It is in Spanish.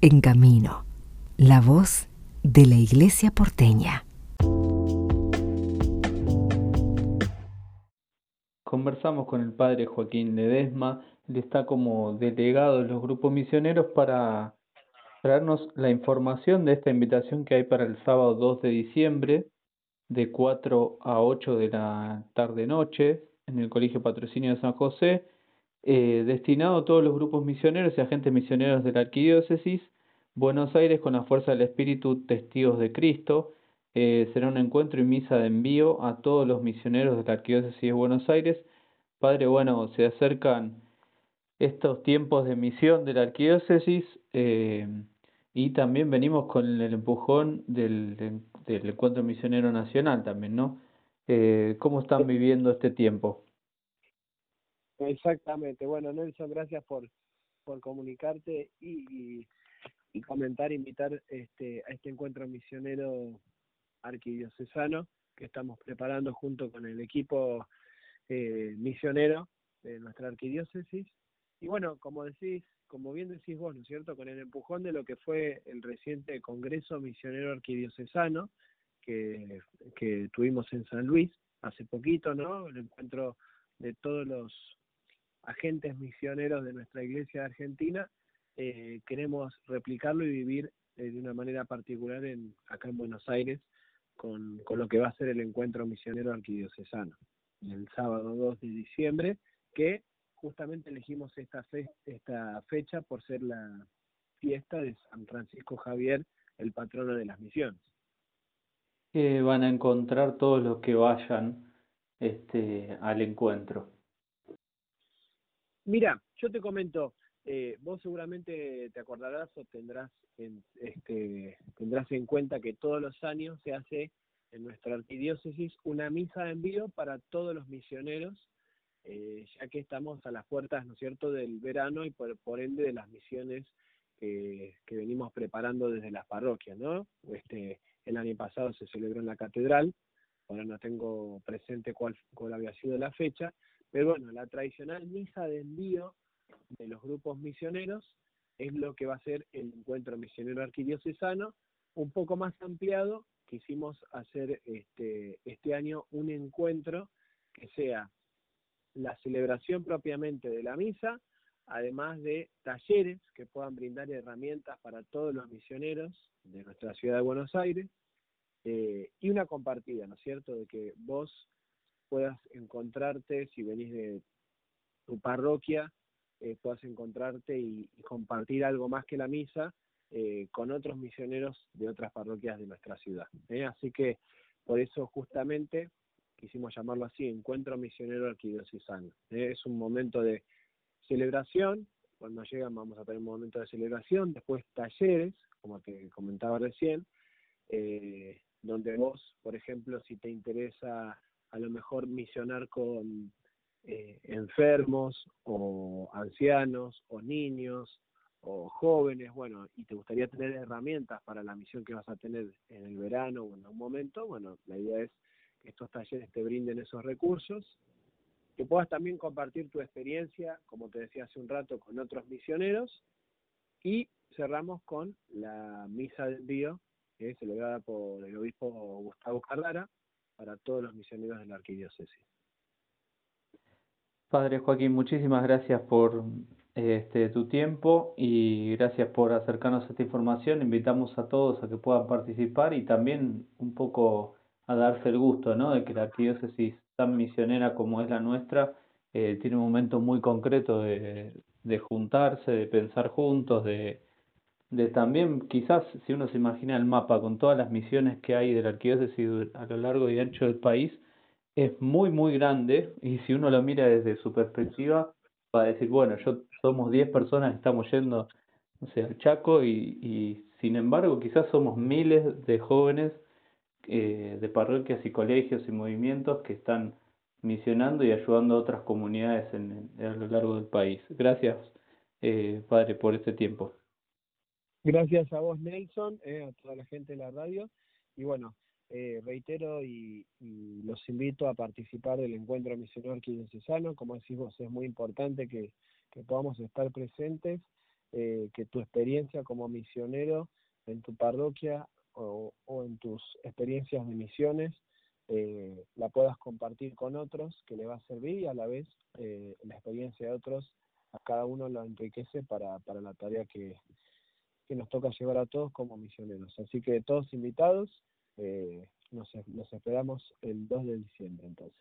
En Camino, la voz de la Iglesia porteña. Conversamos con el padre Joaquín Ledesma, él está como delegado de los grupos misioneros para traernos la información de esta invitación que hay para el sábado 2 de diciembre, de 4 a 8 de la tarde-noche, en el Colegio Patrocinio de San José, eh, destinado a todos los grupos misioneros y agentes misioneros de la Arquidiócesis, Buenos Aires con la fuerza del Espíritu Testigos de Cristo. Eh, será un encuentro y misa de envío a todos los misioneros de la Arquidiócesis de Buenos Aires. Padre, bueno, se acercan estos tiempos de misión de la Arquidiócesis eh, y también venimos con el empujón del, del Encuentro Misionero Nacional también, ¿no? Eh, ¿Cómo están viviendo este tiempo? Exactamente. Bueno, Nelson, gracias por, por comunicarte y, y, comentar, invitar este, a este encuentro misionero arquidiocesano que estamos preparando junto con el equipo eh, misionero de nuestra arquidiócesis. Y bueno, como decís, como bien decís vos, ¿no es cierto?, con el empujón de lo que fue el reciente Congreso Misionero Arquidiocesano, que, tuvimos en San Luis hace poquito, ¿no? El encuentro de todos los agentes misioneros de nuestra iglesia argentina, eh, queremos replicarlo y vivir eh, de una manera particular en, acá en Buenos Aires con, con, lo que va a ser el encuentro misionero arquidiocesano, el sábado 2 de diciembre, que justamente elegimos esta, fe, esta fecha por ser la fiesta de San Francisco Javier, el patrono de las misiones que van a encontrar todos los que vayan este, al encuentro? Mira, yo te comento, eh, vos seguramente te acordarás o tendrás en, este, tendrás en cuenta que todos los años se hace en nuestra arquidiócesis una misa de envío para todos los misioneros, eh, ya que estamos a las puertas, ¿no es cierto?, del verano y por, por ende de las misiones que, que venimos preparando desde las parroquias, ¿no? Este, el año pasado se celebró en la catedral, ahora no tengo presente cuál, cuál había sido la fecha, pero bueno, la tradicional misa de envío de los grupos misioneros es lo que va a ser el encuentro misionero arquidiocesano, un poco más ampliado, quisimos hacer este, este año un encuentro que sea la celebración propiamente de la misa, además de talleres que puedan brindar herramientas para todos los misioneros de nuestra ciudad de Buenos Aires, eh, y una compartida, ¿no es cierto? De que vos puedas encontrarte, si venís de tu parroquia, eh, puedas encontrarte y, compartir algo más que la misa eh, con otros misioneros de otras parroquias de nuestra ciudad. Así que por eso justamente quisimos llamarlo así, Encuentro Misionero Arquidiocesano. Es un momento de celebración, cuando llegan vamos a tener un momento de celebración, después talleres, como te comentaba recién, eh, donde vos, por ejemplo, si te interesa a lo mejor misionar con eh, enfermos o ancianos o niños o jóvenes, bueno, y te gustaría tener herramientas para la misión que vas a tener en el verano o en algún momento, bueno, la idea es que estos talleres te brinden esos recursos, que puedas también compartir tu experiencia, como te decía hace un rato, con otros misioneros, y cerramos con la misa del envío que es celebrada por el obispo Gustavo Carrara para todos los misioneros de la arquidiócesis. Padre Joaquín, muchísimas gracias por este, tu tiempo y gracias por acercarnos a esta información. Invitamos a todos a que puedan participar y también un poco a darse el gusto ¿no? de que la arquidiócesis tan misionera como es la nuestra eh, tiene un momento muy concreto de, de juntarse, de pensar juntos, de, de también quizás si uno se imagina el mapa con todas las misiones que hay de la arquidiócesis a lo largo y ancho del país, es muy muy grande y si uno lo mira desde su perspectiva va a decir, bueno, yo somos 10 personas estamos yendo, no sé, al Chaco y, y sin embargo quizás somos miles de jóvenes eh, de parroquias y colegios y movimientos que están misionando y ayudando a otras comunidades en, a lo largo del país. Gracias, eh, Padre, por este tiempo. Gracias a vos, Nelson, eh, a toda la gente de la radio. Y bueno, eh, reitero y, los invito a participar del encuentro misionero arquidiocesano. Como decís vos, es muy importante que, podamos estar presentes eh, que tu experiencia como misionero en tu parroquia o, en tus experiencias de misiones eh, la puedas compartir con otros, que le va a servir y a la vez eh, la experiencia de otros a cada uno lo enriquece para, para la tarea que, que nos toca llevar a todos como misioneros. Así que todos invitados, nos, nos esperamos el 2 de diciembre entonces.